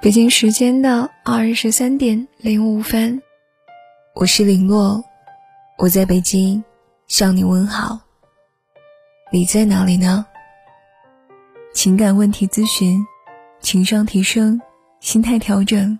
北京时间的二十三点零五分，我是林洛，我在北京向你问好。你在哪里呢？情感问题咨询，情商提升，心态调整，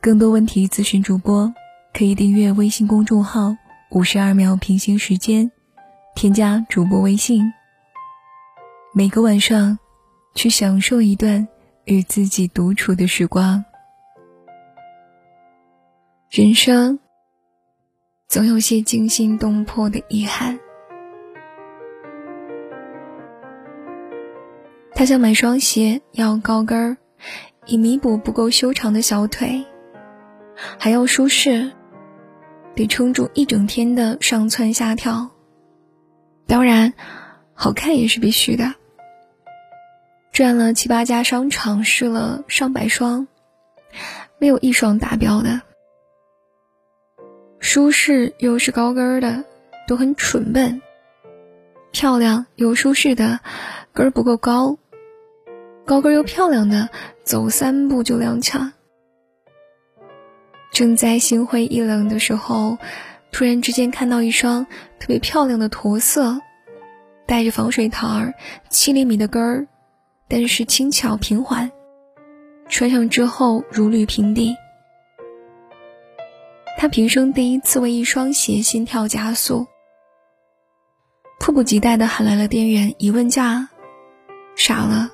更多问题咨询主播可以订阅微信公众号“五十二秒平行时间”，添加主播微信，每个晚上去享受一段。与自己独处的时光，人生总有些惊心动魄的遗憾。他想买双鞋，要高跟儿，以弥补不够修长的小腿；还要舒适，得撑住一整天的上蹿下跳。当然，好看也是必须的。转了七八家商场，试了上百双，没有一双达标的。舒适又是高跟的，都很蠢笨；漂亮又舒适的，跟儿不够高；高跟又漂亮的，走三步就踉跄。正在心灰意冷的时候，突然之间看到一双特别漂亮的驼色，带着防水台儿，七厘米的跟儿。但是轻巧平缓，穿上之后如履平地。他平生第一次为一双鞋心跳加速，迫不及待的喊来了店员，一问价，傻了，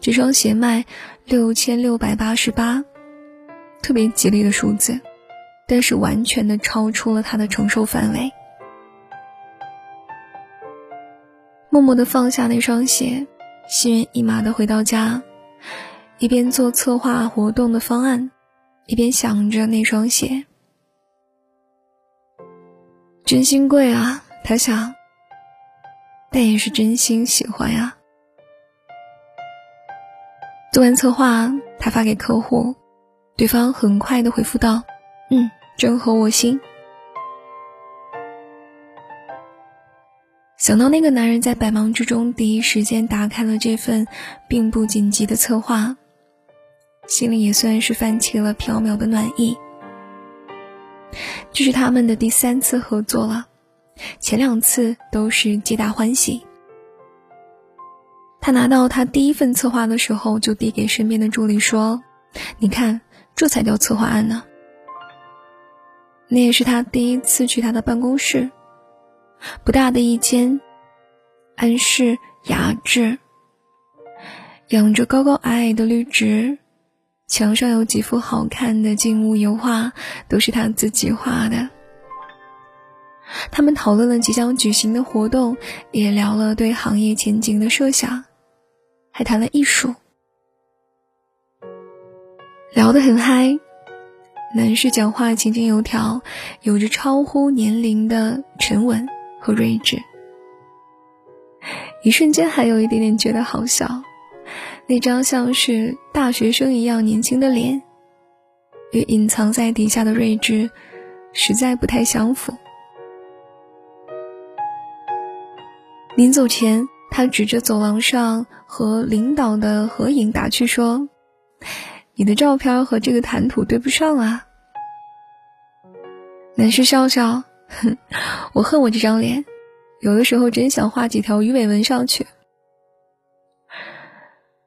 这双鞋卖六千六百八十八，特别吉利的数字，但是完全的超出了他的承受范围。默默的放下那双鞋。心猿意马的回到家，一边做策划活动的方案，一边想着那双鞋。真心贵啊，他想，但也是真心喜欢呀。做完策划，他发给客户，对方很快的回复道：“嗯，真合我心。”想到那个男人在百忙之中第一时间打开了这份并不紧急的策划，心里也算是泛起了飘渺的暖意。这是他们的第三次合作了，前两次都是皆大欢喜。他拿到他第一份策划的时候，就递给身边的助理说：“你看，这才叫策划案呢。”那也是他第一次去他的办公室。不大的一间，安适雅致，养着高高矮矮的绿植，墙上有几幅好看的静物油画，都是他自己画的。他们讨论了即将举行的活动，也聊了对行业前景的设想，还谈了艺术，聊得很嗨。男士讲话井井有条，有着超乎年龄的沉稳。和睿智，一瞬间还有一点点觉得好笑。那张像是大学生一样年轻的脸，与隐藏在底下的睿智，实在不太相符。临走前，他指着走廊上和领导的合影打趣说：“你的照片和这个谈吐对不上啊。”男士笑笑。哼，我恨我这张脸，有的时候真想画几条鱼尾纹上去。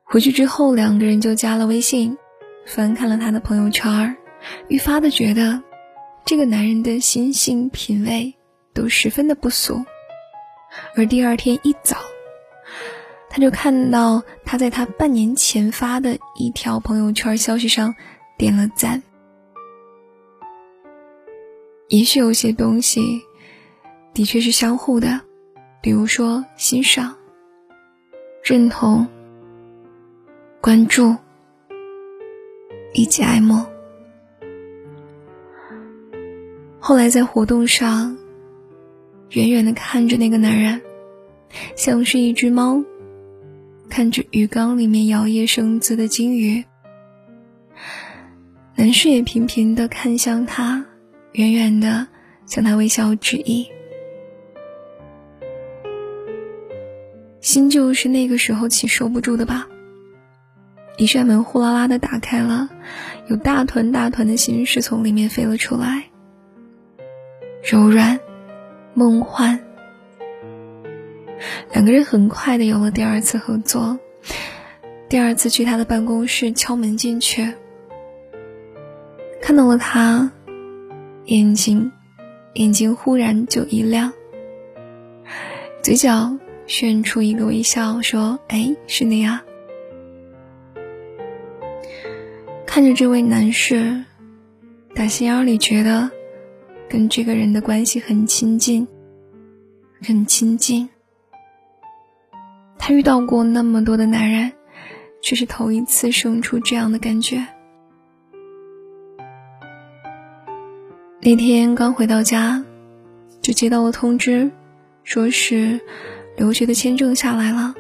回去之后，两个人就加了微信，翻看了他的朋友圈，愈发的觉得这个男人的心性品味都十分的不俗。而第二天一早，他就看到他在他半年前发的一条朋友圈消息上点了赞。也许有些东西的确是相互的，比如说欣赏、认同、关注以及爱慕。后来在活动上，远远的看着那个男人，像是一只猫看着鱼缸里面摇曳生姿的金鱼，男士也频频的看向他。远远的向他微笑致意，心就是那个时候起收不住的吧。一扇门呼啦啦的打开了，有大团大团的心事从里面飞了出来，柔软、梦幻。两个人很快的有了第二次合作，第二次去他的办公室敲门进去，看到了他，眼睛，眼睛忽然就一亮，嘴角炫出一个微笑，说：“哎，是你啊。”看着这位男士，打心眼里觉得跟这个人的关系很亲近，很亲近。他遇到过那么多的男人，却是头一次生出这样的感觉。那天刚回到家，就接到了通知，说是留学的签证下来了。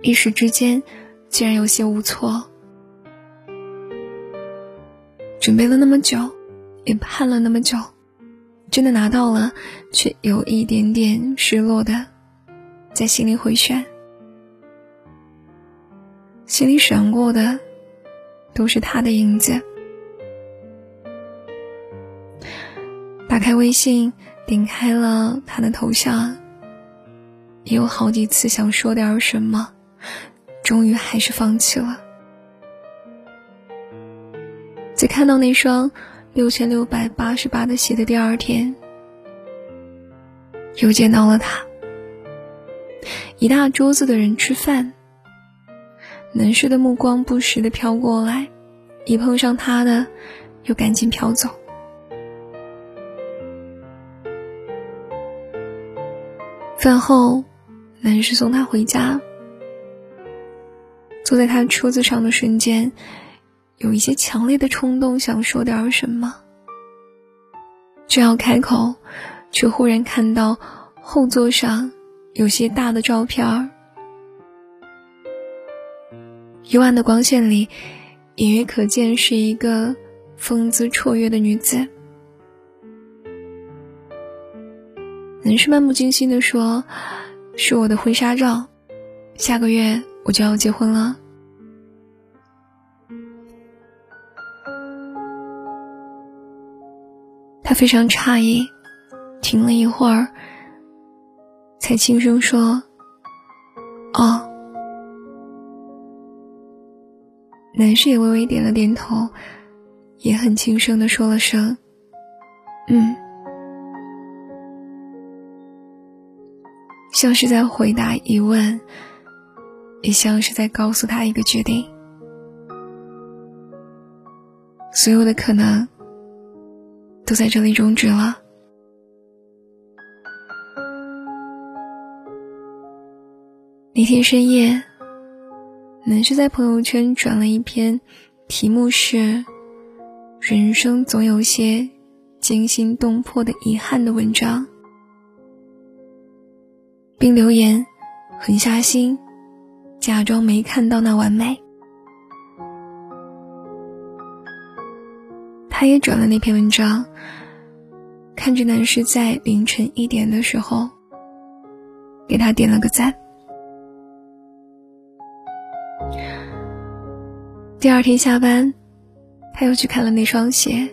一时之间，竟然有些无措。准备了那么久，也盼了那么久，真的拿到了，却有一点点失落的，在心里回旋。心里闪过的，都是他的影子。打开微信，点开了他的头像，也有好几次想说点什么，终于还是放弃了。在看到那双六千六百八十八的鞋的第二天，又见到了他。一大桌子的人吃饭，男士的目光不时的飘过来，一碰上他的，又赶紧飘走。饭后，男士送她回家，坐在他车子上的瞬间。有一些强烈的冲动，想说点什么，正要开口，却忽然看到后座上有些大的照片儿。幽暗的光线里，隐约可见是一个风姿绰约的女子。男士漫不经心地说：“是我的婚纱照，下个月我就要结婚了。”他非常诧异，停了一会儿，才轻声说：“哦。”男士也微微点了点头，也很轻声的说了声：“嗯。”像是在回答疑问，也像是在告诉他一个决定。所有的可能。都在这里终止了。那天深夜，男士在朋友圈转了一篇，题目是“人生总有些惊心动魄的遗憾”的文章，并留言：“狠下心，假装没看到那完美。”他也转了那篇文章，看着男士在凌晨一点的时候，给他点了个赞。第二天下班，他又去看了那双鞋，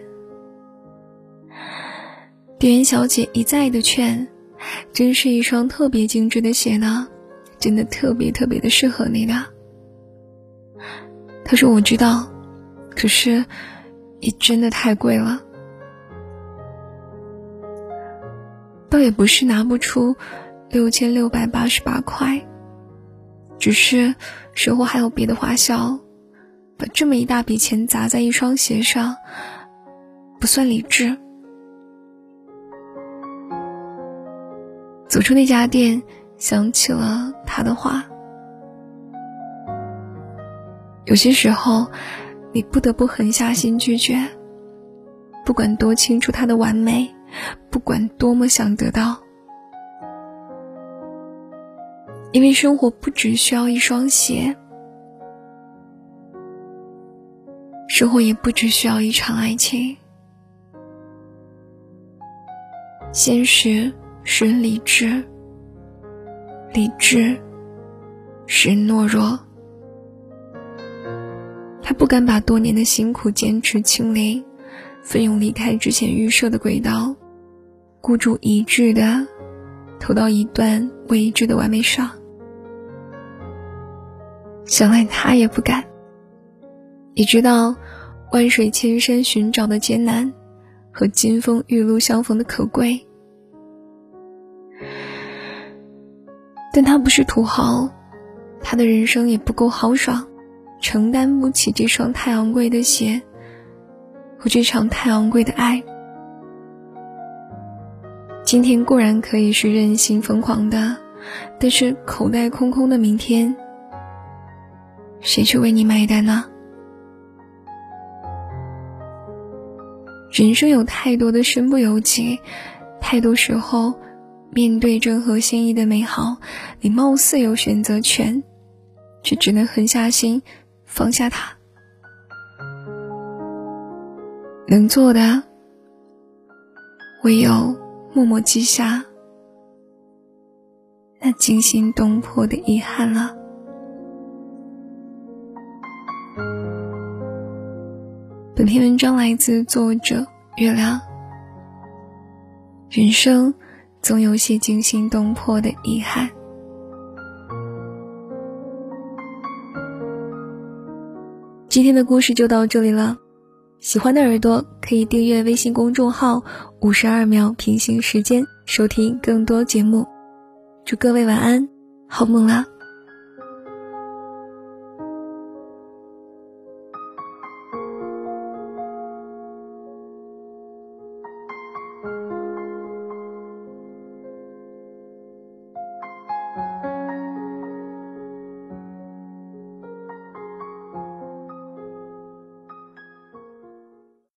店员小姐一再的劝，真是一双特别精致的鞋呢，真的特别特别的适合你的。他说：“我知道，可是。”也真的太贵了，倒也不是拿不出六千六百八十八块，只是生活还有别的花销，把这么一大笔钱砸在一双鞋上，不算理智。走出那家店，想起了他的话，有些时候。你不得不狠下心拒绝，不管多清楚他的完美，不管多么想得到，因为生活不只需要一双鞋，生活也不只需要一场爱情。现实是理智，理智是懦弱。他不敢把多年的辛苦坚持清零，奋勇离开之前预设的轨道，孤注一掷的投到一段未知的完美上。想来他也不敢。你知道，万水千山寻找的艰难，和金风玉露相逢的可贵。但他不是土豪，他的人生也不够豪爽，承担不起这双太昂贵的鞋和这场太昂贵的爱。今天固然可以是任性疯狂的，但是口袋空空的明天，谁去为你买单呢？人生有太多的身不由己，太多时候。面对正合心意的美好，你貌似有选择权，却只能狠下心放下它。能做的，唯有默默记下那惊心动魄的遗憾了。本篇文章来自作者月亮。人生。总有些惊心动魄的遗憾。今天的故事就到这里了，喜欢的耳朵可以订阅微信公众号“五十二秒平行时间”，收听更多节目。祝各位晚安，好梦啦！